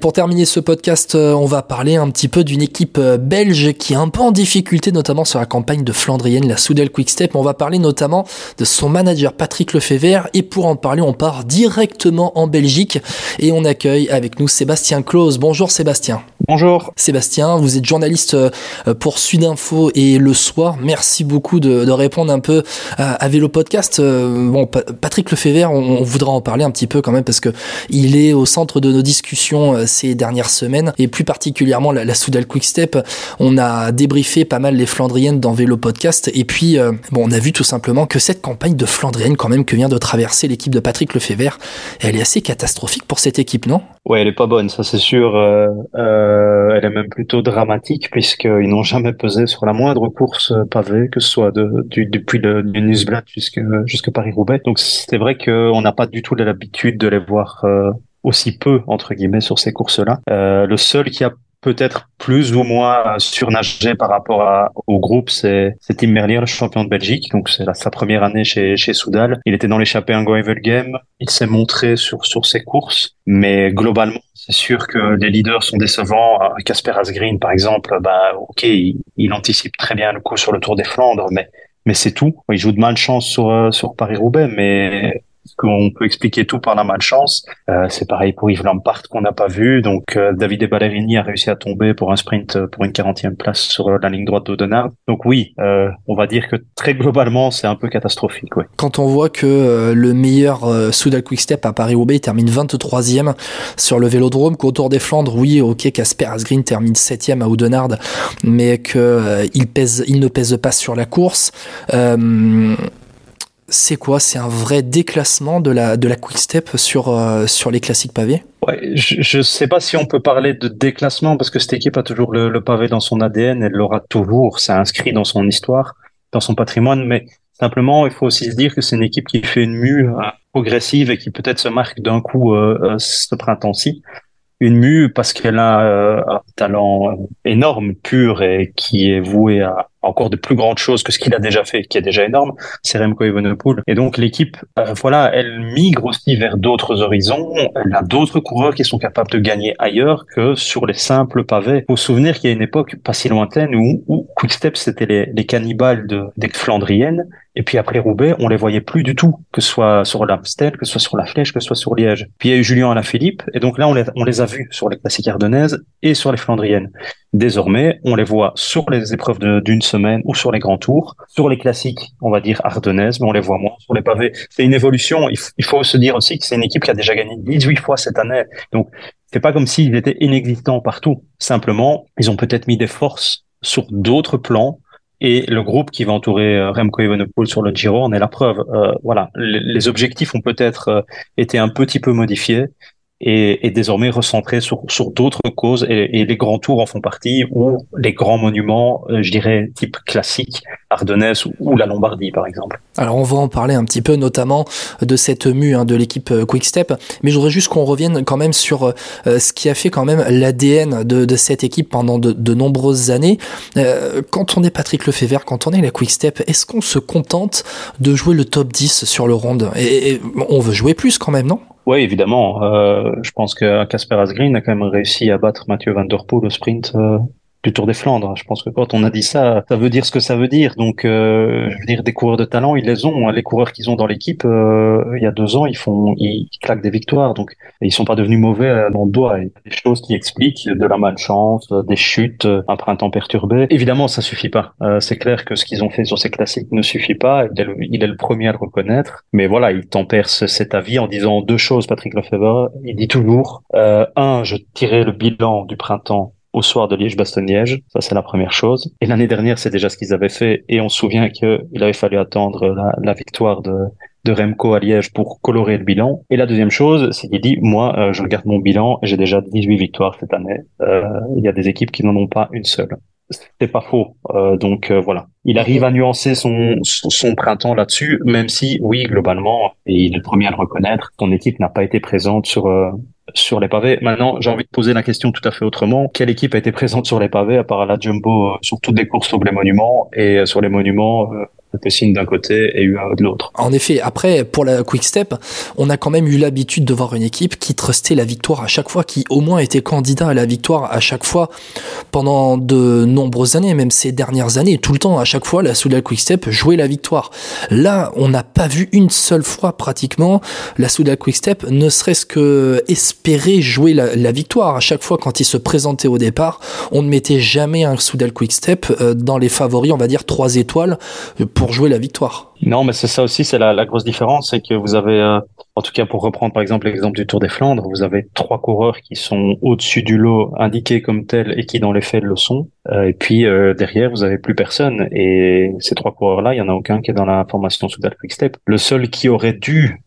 Pour terminer ce podcast, euh, on va parler un petit peu d'une équipe euh, belge qui est un peu en difficulté, notamment sur la campagne de Flandrienne, la Soudel Quickstep. On va parler notamment de son manager Patrick Lefebvre. Et pour en parler, on part directement en Belgique et on accueille avec nous Sébastien Claus. Bonjour Sébastien. Bonjour. Sébastien, vous êtes journaliste euh, pour Sudinfo et Le Soir. Merci beaucoup de, répondre un peu à, Vélo Podcast. Bon, Patrick Lefebvre, on, on voudra en parler un petit peu quand même parce que il est au centre de nos discussions ces dernières semaines et plus particulièrement la, la Soudal Quick Step. On a débriefé pas mal les Flandriennes dans Vélo Podcast et puis euh, bon, on a vu tout simplement que cette campagne de Flandrienne quand même que vient de traverser l'équipe de Patrick Lefebvre, elle est assez catastrophique pour cette équipe, non? Ouais, elle est pas bonne, ça c'est sûr. Euh, euh, elle est même plutôt dramatique puisqu'ils n'ont jamais pesé sur la moindre course pavée, que ce soit de, du, depuis le du Nusblatt jusque, jusque Paris-Roubaix. Donc c'est vrai qu'on n'a pas du tout l'habitude de les voir aussi peu entre guillemets sur ces courses-là. Euh, le seul qui a peut-être plus ou moins surnagé par rapport à, au groupe, c'est Tim Merlier, le champion de Belgique. Donc c'est sa première année chez, chez Soudal. Il était dans l'échappée un Gravel Game. Il s'est montré sur, sur ses courses. Mais globalement, c'est sûr que les leaders sont décevants. Casper Asgreen, par exemple, bah, ok, il, il, anticipe très bien le coup sur le Tour des Flandres, mais mais c'est tout. Il joue de malchance sur, euh, sur Paris-Roubaix, mais qu'on peut expliquer tout par la malchance? Euh, c'est pareil pour Yves Lampard qu'on n'a pas vu. Donc euh, David Ballerini a réussi à tomber pour un sprint euh, pour une 40e place sur euh, la ligne droite d'Audenard. Donc oui, on va dire que très globalement c'est un peu catastrophique. Ouais. Quand on voit que le meilleur Soudal Quickstep à Paris-Roubaix termine 23e sur le Vélodrome, qu'au Tour des Flandres, oui, ok, Casper Asgreen termine 7e à Oudenard, mais que il pèse, il ne pèse pas sur la course c'est quoi? C'est un vrai déclassement de la, de la quick sur, euh, sur les classiques pavés? Ouais, Je ne sais pas si on peut parler de déclassement parce que cette équipe a toujours le, pavé dans son ADN, elle l'aura toujours, c'est inscrit dans son histoire, dans son patrimoine, mais simplement il faut aussi se dire que c'est une équipe qui fait une mue euh, progressive et qui peut-être se marque d'un coup euh, ce printemps-ci. Une mue parce qu'elle a talent énorme, pur et qui est voué à, encore de plus grandes choses que ce qu'il a déjà fait, qui est déjà énorme, c'est Remco Evenepoel. Et donc l'équipe, euh, voilà, elle migre aussi vers d'autres horizons. Elle a d'autres coureurs qui sont capables de gagner ailleurs que sur les simples pavés. Faut se souvenir qu'il y a une époque pas si lointaine où, où Quickstep c'était les, les cannibales de, des Flandriennes. Et puis après Roubaix, on les voyait plus du tout, que ce soit sur l'Amstel, que ce soit sur la Flèche, que ce soit sur Liège. Puis il y a eu Julien Alaphilippe, et donc là on les, on les a vus sur les classiques ardennaises et sur les Flandriennes. Désormais, on les voit sur les épreuves d'une semaine ou sur les grands tours, sur les classiques, on va dire ardennaises, mais on les voit moins sur les pavés. C'est une évolution. Il, faut se dire aussi que c'est une équipe qui a déjà gagné 18 fois cette année. Donc, c'est pas comme s'ils étaient inexistants partout. Simplement, ils ont peut-être mis des forces sur d'autres plans et le groupe qui va entourer euh, Remco Evenepoel sur le Giro en est la preuve. Euh, voilà, les, objectifs ont peut-être euh, été un petit peu modifiés est, est désormais recentré sur, sur d'autres causes et, et, les grands tours en font partie ou les grands monuments, euh, je dirais type classique, Ardennes ou, la Lombardie par exemple. Alors on va en parler un petit peu notamment de cette mue hein, de l'équipe euh, Quickstep, mais je voudrais juste qu'on revienne quand même sur euh, ce qui a fait quand même l'ADN de, de, cette équipe pendant de, de nombreuses années. Euh, quand on est Patrick Lefebvre, quand on est la Quickstep, est-ce qu'on se contente de jouer le top 10 sur le ronde et, et on veut jouer plus quand même, non? Oui, évidemment. Euh, je pense que Casper Asgreen a quand même réussi à battre Mathieu Van Der Poel au sprint euh, du Tour des Flandres. Je pense que quand on a dit ça, ça veut dire ce que ça veut dire. Donc, euh, je veux dire, des coureurs de talent, ils les ont. Les coureurs qu'ils ont dans l'équipe, euh, il y a deux ans, ils font, ils, claquent des victoires. Donc, ils sont pas devenus mauvais euh, dans le doigt. Il y a des choses qui expliquent de la malchance, des chutes, un printemps perturbé. Évidemment, ça suffit pas. c'est clair que ce qu'ils ont fait sur ces classiques ne suffit pas. Il est, le, il est le premier à le reconnaître. Mais voilà, il tempère cet avis en disant deux choses. Patrick Lefebvre, il dit toujours un, je tirais le bilan du printemps au soir de Liège-Bastogne-Liège. Ça, c'est la première chose. Et l'année dernière, c'est déjà ce qu'ils avaient fait. Et on se souvient qu'il avait fallu attendre la, victoire de, de Remco à Liège pour colorer le bilan. Et la deuxième chose, c'est qu'il dit, moi, euh, je regarde mon bilan j'ai déjà 18 victoires cette année. Euh, il y a des équipes qui n'en ont pas une seule. C'est pas faux. Euh, donc voilà. Il arrive à nuancer son, son, printemps là-dessus, même si, oui, globalement, et il est le premier à le reconnaître, son équipe n'a pas été présente sur sur les pavés. Maintenant, j'ai envie de poser la question tout à fait autrement. Quelle équipe a été présente sur les pavés à part la Jumbo euh, sur toutes les courses sur les monuments et euh, sur les monuments euh, signe d'un côté et UAE de l'autre. En effet, après, pour la Quick Step, on a quand même eu l'habitude de voir une équipe qui trustait la victoire à chaque fois, qui au moins était candidat à la victoire à chaque fois pendant de nombreuses années, même ces dernières années, tout le temps, à chaque fois, la Soudal Quick Step jouait la victoire. Là, on n'a pas vu une seule fois pratiquement la Soudal Quick Step, ne serait-ce que espérer jouer la, victoire. À chaque fois, quand il se présentait au départ, on ne mettait jamais un Soudal Quick Step euh, dans les favoris, on va dire trois étoiles pour jouer la victoire. Non, mais c'est ça aussi, c'est la, grosse différence, c'est que vous avez, euh, en tout cas pour reprendre par exemple l'exemple du Tour des Flandres, vous avez trois coureurs qui sont au-dessus du lot, indiqués comme tels et qui dans les faits le sont. Euh, et puis euh, derrière, vous avez plus personne. Et ces trois coureurs-là, il y en a aucun qui est dans la formation Soudal Quick Le seul qui aurait dû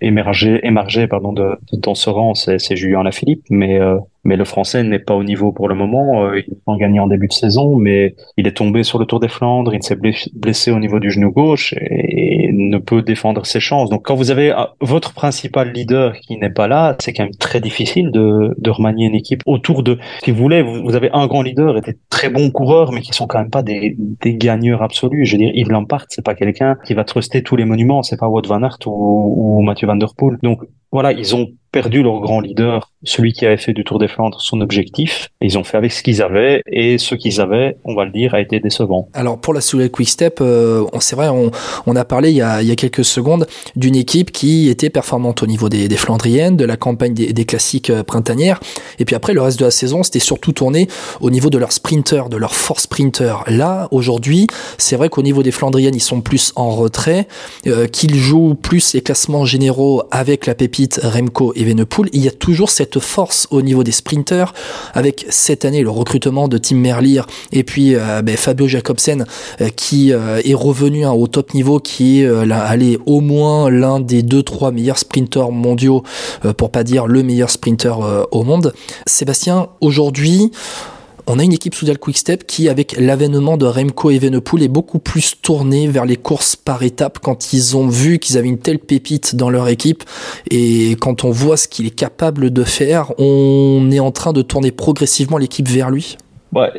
émerger, émerger pardon, de, dans ce rang, c'est Julien Lafilippe, mais mais le français n'est pas au niveau pour le moment. Euh, il a gagné en début de saison, mais il est tombé sur le Tour des Flandres, il s'est blessé au niveau du genou gauche et ne peut défendre ses chances. Donc quand vous avez euh, votre principal leader qui n'est pas là, c'est quand même très difficile de, de remanier une équipe autour de, si vous voulez, vous, avez un grand leader et des très bons coureurs, mais qui sont quand même pas des, des gagneurs absolus. Je veux dire, Yves Lampart, c'est pas quelqu'un qui va truster tous les monuments, c'est pas Wout van Aert ou, ou Mathieu Van Der Poel. Donc voilà, ils ont perdu leur grand leader, celui qui avait fait du Tour des Flandres son objectif. ils ont fait avec ce qu'ils avaient et ce qu'ils avaient, on va le dire, a été décevant. Alors pour la Souley Quick Step, euh, c'est vrai, on, on, a parlé il y a, il y a quelques secondes d'une équipe qui était performante au niveau des, des Flandriennes, de la campagne des, des, classiques euh, printanières. Et puis après, le reste de la saison, c'était surtout tourné au niveau de leurs sprinters, de leurs force sprinters. Là, aujourd'hui, c'est vrai qu'au niveau des Flandriennes, ils sont plus en retrait, euh, qu'ils jouent plus les classements généraux avec la pépite Remco et Il y a toujours cette force au niveau des sprinters, avec cette année le recrutement de Tim Merlier et puis euh, ben, Fabio Jacobsen euh, qui euh, est revenu hein, au top niveau, qui est allé au moins l'un des deux trois meilleurs sprinters mondiaux, pour pas dire le meilleur sprinter au monde. Sébastien, aujourd'hui, on a une équipe Soudal Quickstep qui, avec l'avènement de Remco Evenepoel, est beaucoup plus tournée vers les courses par étapes quand ils ont vu qu'ils avaient une telle pépite dans leur équipe. Et quand on voit ce qu'il est capable de faire, on est en train de tourner progressivement l'équipe vers lui. Ouais,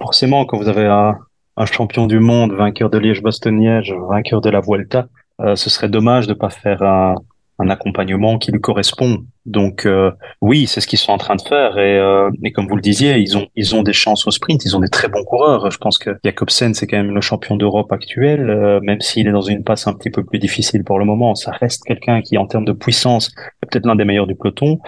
forcément, quand vous avez un, champion du monde, vainqueur de Liège-Bastogne-Liège, vainqueur de la Vuelta, euh, ce serait dommage de ne pas faire un, un accompagnement qui lui correspond. Donc euh, oui, c'est ce qu'ils sont en train de faire et, euh, comme vous le disiez, ils ont ils ont des chances au sprint, ils ont des très bons coureurs. Je pense que Jacobsen c'est quand même le champion d'Europe actuel, euh, même s'il est dans une passe un petit peu plus difficile pour le moment, ça reste quelqu'un qui en termes de puissance est peut-être l'un des meilleurs du peloton.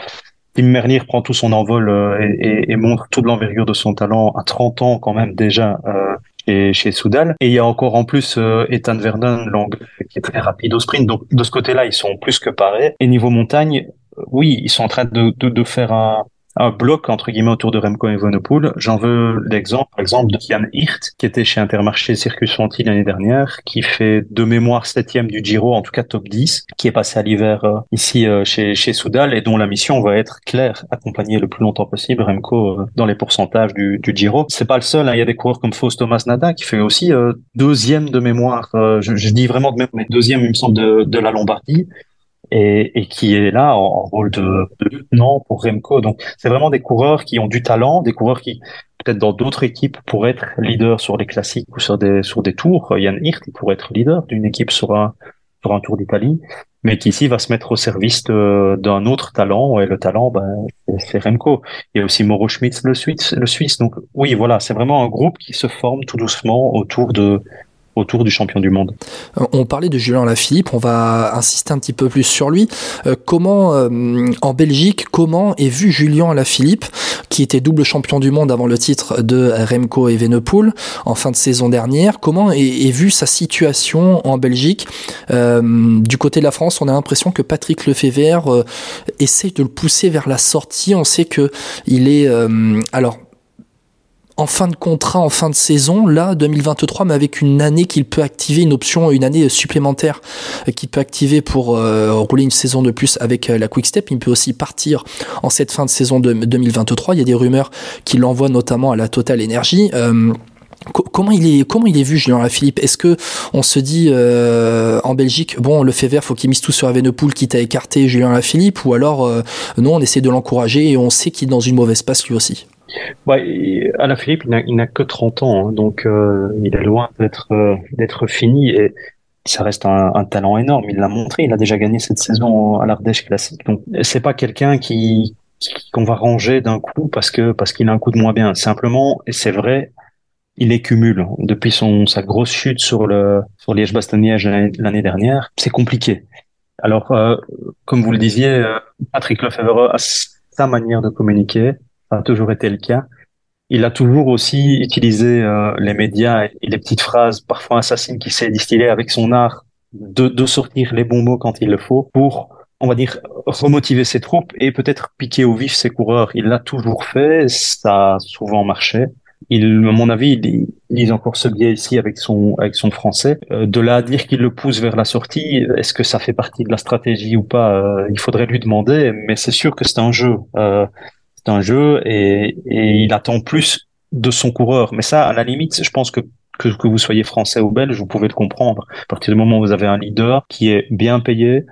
Tim Merlier prend tout son envol et, et, et, montre toute l'envergure de son talent à 30 ans quand même déjà chez, chez Soudal. Et il y a encore en plus euh, Ethan Vernon, l'anglais, qui est très rapide au sprint. Donc de ce côté-là, ils sont plus que parés. Et niveau montagne, euh, oui, ils sont en train de, de faire un, un bloc entre guillemets autour de Remco Evenepoel. J'en veux l'exemple, par exemple, de Jan Hirt, qui était chez Intermarché Circus Fanti l'année dernière, qui fait de mémoire septième du Giro, en tout cas top 10, qui est passé à l'hiver euh, ici euh, chez, chez Soudal et dont la mission va être claire, accompagner le plus longtemps possible Remco euh, dans les pourcentages du, du Giro. C'est pas le seul, hein. il y a des coureurs comme Faust Thomas Nada qui fait aussi deuxième de mémoire, je, je, dis vraiment de mémoire, deuxième il me semble de, de la Lombardie et, et, qui est là en, rôle de, de, lieutenant pour Remco. Donc c'est vraiment des coureurs qui ont du talent, des coureurs qui peut-être dans d'autres équipes pourraient être leaders sur les classiques ou sur des sur des tours. Yann Hirt pourrait être leader d'une équipe sur un sur un Tour d'Italie, mais qui ici va se mettre au service d'un autre talent et le talent ben, c'est Remco. Il y a aussi Mauro Schmitz le Suisse, le Suisse. Donc oui voilà c'est vraiment un groupe qui se forme tout doucement autour de autour du champion du monde. Euh, on parlait de Julien Lafilippe, on va insister un petit peu plus sur lui. Euh, comment, euh, en Belgique, comment est vu Julien Lafilippe, qui était double champion du monde avant le titre de Remco et Venepool en fin de saison dernière, comment est, vu sa situation en Belgique? Du côté de la France, on a l'impression que Patrick Lefebvre essaye de le pousser vers la sortie. On sait que il est, alors en fin de contrat, en fin de saison, là, 2023, mais avec une année qu'il peut activer, une option, une année supplémentaire euh, qu'il peut activer pour euh, rouler une saison de plus avec euh, la Quick Step. Il peut aussi partir en cette fin de saison de 2023. Il y a des rumeurs qui l'envoient notamment à la Total Energy. Comment il est comment il est vu Julien Philippe Est-ce que on se dit euh, en Belgique bon le fait vert faut qu'il mise tout sur Evenepoel quitte à écarter Julien Philippe ou alors euh, non on essaie de l'encourager et on sait qu'il est dans une mauvaise passe lui aussi? Ouais, Alain Philippe il n'a que 30 ans hein, donc euh, il est loin d'être d'être fini et ça reste un, un talent énorme. Il l'a montré. Il a déjà gagné cette saison à l'Ardèche Classique. Donc c'est pas quelqu'un qui qu'on va ranger d'un coup parce que parce qu'il a un coup de moins bien. Simplement, et c'est vrai, il les cumule. Depuis son sa grosse chute sur le sur Liège-Bastogne-Liège l'année dernière, c'est compliqué. Alors, euh, comme vous le disiez, euh, Patrick Lefebvre a sa manière de communiquer, ça a toujours été le cas. Il a toujours aussi utilisé euh, les médias et les petites phrases parfois assassines qui s'est distillé avec son art de, de sortir les bons mots quand il le faut pour on va dire, remotiver ses troupes et peut-être piquer au vif ses coureurs. Il l'a toujours fait, ça a souvent marché. Il, à mon avis, il, il encore ce biais ici avec son avec son français. Euh, de là à dire qu'il le pousse vers la sortie, est-ce que ça fait partie de la stratégie ou pas euh, Il faudrait lui demander. Mais c'est sûr que c'est un jeu. Euh, c'est un jeu et, et il attend plus de son coureur. Mais ça, à la limite, je pense que que, que vous soyez français ou belge, vous pouvez le comprendre. À partir du moment où vous avez un leader qui est bien payé,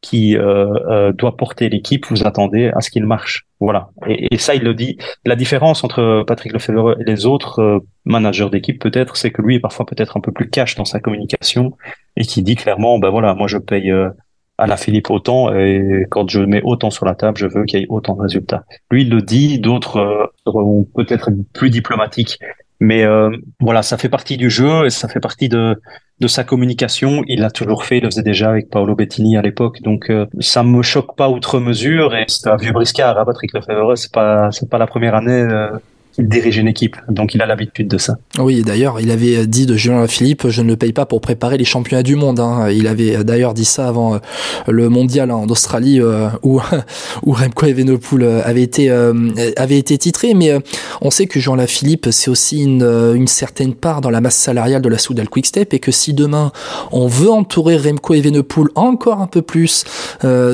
qui euh, euh, doit porter l'équipe, vous attendez à ce qu'il marche. Voilà. Et, et, ça, il le dit. La différence entre Patrick Lefebvre et les autres euh, managers d'équipe, peut-être, c'est que lui est parfois peut-être un peu plus cash dans sa communication et qui dit clairement, ben voilà, moi je paye à la Philippe autant et quand je mets autant sur la table, je veux qu'il y ait autant de résultats. Lui, il le dit. D'autres seront peut-être plus diplomatiques. Mais voilà, ça fait partie du jeu et ça fait partie de de sa communication. Il l'a toujours fait, il le faisait déjà avec Paolo Bettini à l'époque. Donc euh, ça me choque pas outre mesure. Et c'est un vieux briscard, hein, Patrick Lefebvre. C'est pas c'est pas la première année euh, il dirige une équipe, donc il a l'habitude de ça. Oui, d'ailleurs, il avait dit de Julien Philippe, je ne le paye pas pour préparer les championnats du monde. Hein. Il avait d'ailleurs dit ça avant euh, le mondial en Australie euh, où, où Remco Evenepoel euh, avait été, avait été titré. Mais on sait que Julien Philippe, c'est aussi une, une certaine part dans la masse salariale de la Soudal Quickstep et que si demain on veut entourer Remco Evenepoel encore un peu plus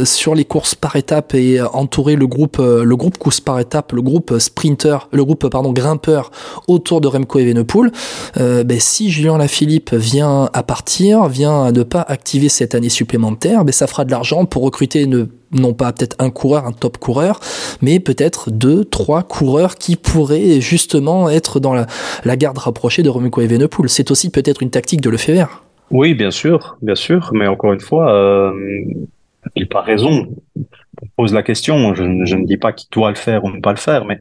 sur les courses par étapes et entourer le groupe, le groupe course par étapes, le groupe sprinter, le groupe pardon, grimpeur autour de Remco Evenepoel, euh, ben, si Julien Lafilippe vient à partir, vient à ne pas activer cette année supplémentaire, ben, ça fera de l'argent pour recruter non pas peut-être un coureur, un top coureur, mais peut-être deux, trois coureurs qui pourraient justement être dans la, garde rapprochée de Remco Evenepoel. C'est aussi peut-être une tactique de Lefebvre. Oui, bien sûr, bien sûr, mais encore une fois, euh, il n'a pas raison. On pose la question, je, je ne dis pas qu'il doit le faire ou ne pas le faire, mais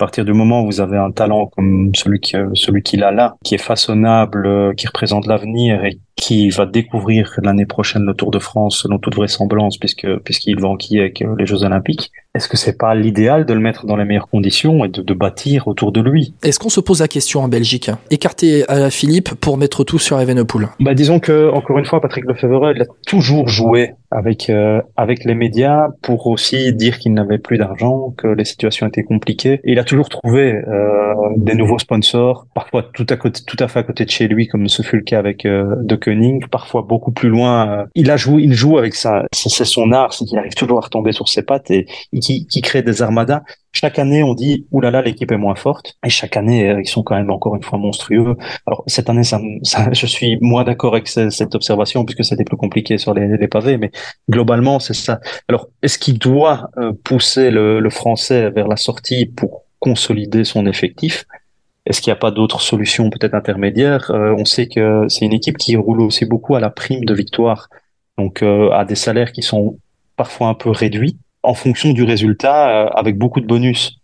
à partir du moment où vous avez un talent comme celui qui, celui qu'il a là, qui est façonnable, euh, qui représente l'avenir et qui va découvrir l'année prochaine le Tour de France selon toute vraisemblance puisque puisqu'il va enquiller avec euh, les Jeux Olympiques. Est-ce que c'est pas l'idéal de le mettre dans les meilleures conditions et de, de bâtir autour de lui? Est-ce qu'on se pose la question en Belgique? Écarter à Philippe pour mettre tout sur Evenepoel Bah disons que encore une fois Patrick Lefebvre il a toujours joué avec euh, avec les médias pour aussi dire qu'il n'avait plus d'argent, que les situations étaient compliquées. Et il a toujours trouvé euh, des nouveaux sponsors, parfois tout à côté, tout à fait à côté de chez lui, comme ce fut le cas avec euh, De Parfois beaucoup plus loin. Il a joué, il joue avec ça. C'est son art, c'est qu'il arrive toujours à retomber sur ses pattes et, qui, qui crée des armadas. Chaque année, on dit oulala, l'équipe est moins forte, et chaque année, euh, ils sont quand même encore une fois monstrueux. Alors cette année, ça, ça je suis moins d'accord avec cette observation puisque c'était plus compliqué sur les, les pavés, mais globalement, c'est ça. Alors, est-ce qu'il doit euh, pousser le, le français vers la sortie pour consolider son effectif? Est-ce qu'il n'y a pas d'autres solutions peut-être intermédiaires? Euh, On sait que c'est une équipe qui roule aussi beaucoup à la prime de victoire, donc euh, à des salaires qui sont parfois un peu réduits en fonction du résultat, euh, avec beaucoup de bonus.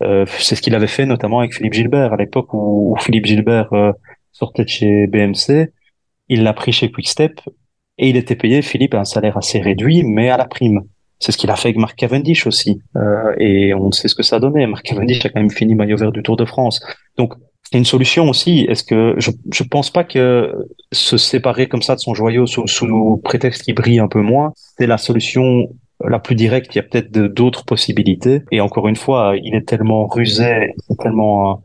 c'est ce qu'il avait fait notamment avec Philippe Gilbert à l'époque où, Philippe Gilbert sortait de chez BMC. Il l'a pris chez Quickstep et il était payé Philippe à un salaire assez réduit, mais à la prime. C'est ce qu'il a fait avec Mark Cavendish aussi. Euh, et on sait ce que ça donné. Mark Cavendish a quand même fini maillot vert du Tour de France. Donc, c'est une solution aussi. Est-ce que je je pense pas que se séparer comme ça de son joyau sous, sous prétexte qu'il brille un peu moins, c'est la solution la plus directe. Il y a peut-être d'autres possibilités. Et encore une fois, il est tellement rusé, tellement,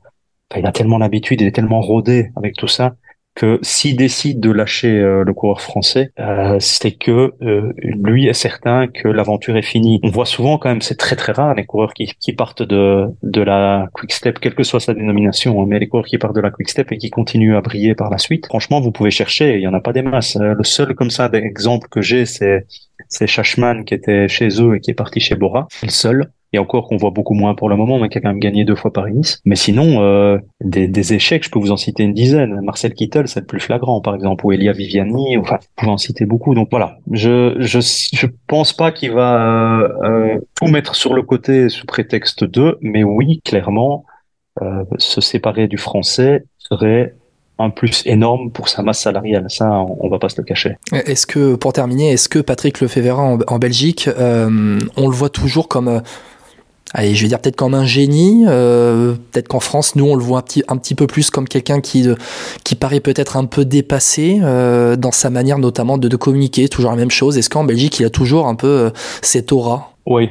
il a tellement l'habitude, il est tellement rodé avec tout ça que s'il décide de lâcher euh, le coureur français, euh, c'est que euh, lui est certain que l'aventure est finie. On voit souvent quand même, c'est très très rare les coureurs qui, qui partent de de la Quick Step, quelle que soit sa dénomination, hein, mais les coureurs qui partent de la Quick Step et qui continuent à briller par la suite. Franchement, vous pouvez chercher, il y en a pas des masses. Le seul comme ça d'exemple que j'ai, c'est c'est Shashman qui était chez eux et qui est parti chez Bora. Le seul et encore qu'on voit beaucoup moins pour le moment, mais qui a quand même gagné deux fois Paris-Nice. Mais sinon, euh, des, des, échecs, je peux vous en citer une dizaine. Marcel Kittel, c'est le plus flagrant, par exemple, ou Elia Viviani, enfin, vous pouvez en citer beaucoup. Donc voilà, je je, je pense pas qu'il va euh, euh, tout mettre sur le côté sous prétexte de, mais oui, clairement, euh, se séparer du français serait un plus énorme pour sa masse salariale. Ça, on, va pas se le cacher. Est-ce que, pour terminer, est-ce que Patrick Lefebvre en, en Belgique, euh, on le voit toujours comme euh, allez, je vais dire peut-être comme un génie. Euh, peut-être qu'en France, nous, on le voit un petit, un petit peu plus comme quelqu'un qui, euh, qui paraît peut-être un peu dépassé euh, dans sa manière notamment de, de, communiquer. Toujours la même chose. Est-ce qu'en Belgique, il a toujours un peu euh, cette aura? Oui,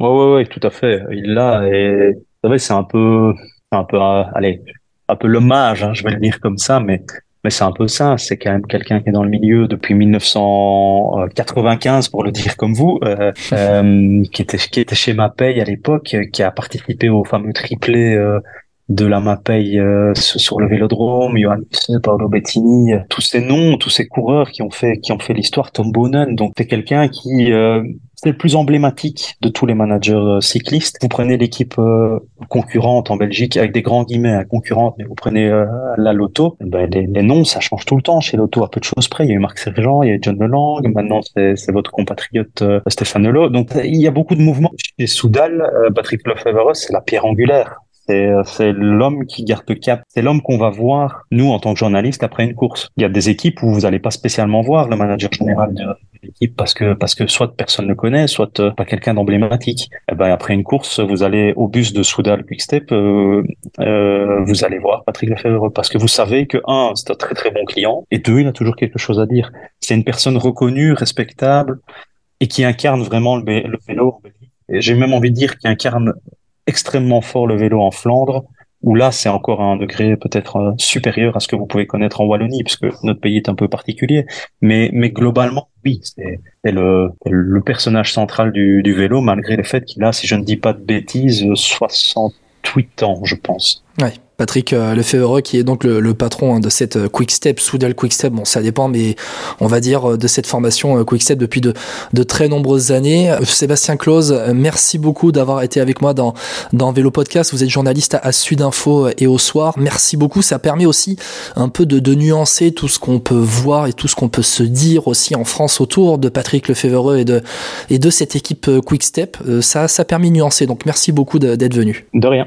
oui, oui, oui, tout à fait. Il l'a et vous savez, c'est un peu, un peu, euh, allez, un peu l'hommage, hein, je vais le dire comme ça, mais mais c'est un peu ça, c'est quand même quelqu'un qui est dans le milieu depuis 1995, pour le dire comme vous, euh, euh, qui, était, qui était chez Mapei à l'époque, qui a participé au fameux triplé euh, de la Mapei euh, sur le Vélodrome, Johan Paolo Bettini, tous ces noms, tous ces coureurs qui ont fait qui ont fait l'histoire, Tom Bonen. Donc c'est quelqu'un qui euh, c'est le plus emblématique de tous les managers euh, cyclistes. Vous prenez l'équipe euh, concurrente en Belgique avec des grands guillemets hein, concurrente, mais vous prenez euh, la Lotto, eh ben les, noms ça change tout le temps chez Lotto à peu de choses près. Il y a eu Marc Sergent, il y a eu John Lelang, maintenant c'est votre compatriote Stéphane Lelot. Donc il y a beaucoup de mouvements. Chez Soudal, Patrick Lefebvre, c'est la pierre angulaire c'est l'homme qui garde le cap. C'est l'homme qu'on va voir, nous, en tant que journalistes, après une course. Il y a des équipes où vous n'allez pas spécialement voir le manager général de l'équipe parce que, parce que soit personne ne connaît, soit euh, pas quelqu'un d'emblématique. Et eh ben, après une course, vous allez au bus de Soudal Quickstep, euh, euh, vous allez voir Patrick Lefebvre parce que vous savez que, un, c'est un très très bon client et deux, il a toujours quelque chose à dire. C'est une personne reconnue, respectable et qui incarne vraiment le, le vélo. J'ai même envie de dire qu'il incarne extrêmement fort le vélo en Flandre, où là c'est encore un degré peut-être euh, supérieur à ce que vous pouvez connaître en Wallonie, puisque notre pays est un peu particulier. Mais, mais globalement, oui, c'est le, le personnage central du, du vélo, malgré le fait qu'il a, si je ne dis pas de bêtises, 68 ans, je pense. Ouais. Patrick euh, Lefebvre, qui est donc le, le patron hein, de cette euh, Quick Step, Soudal Quick Step, bon ça dépend, mais on va dire euh, de cette formation Quick Step depuis de, de très nombreuses années. Sébastien Claus, merci beaucoup d'avoir été avec moi dans, dans Vélo Podcast. Vous êtes journaliste à, Sud Info et au soir. Merci beaucoup. Ça permet aussi un peu de, de nuancer tout ce qu'on peut voir et tout ce qu'on peut se dire aussi en France autour de Patrick Lefebvre et de, et de cette équipe Quick Step. Ça, ça a permis de nuancer. Donc merci beaucoup d'être venu. De rien.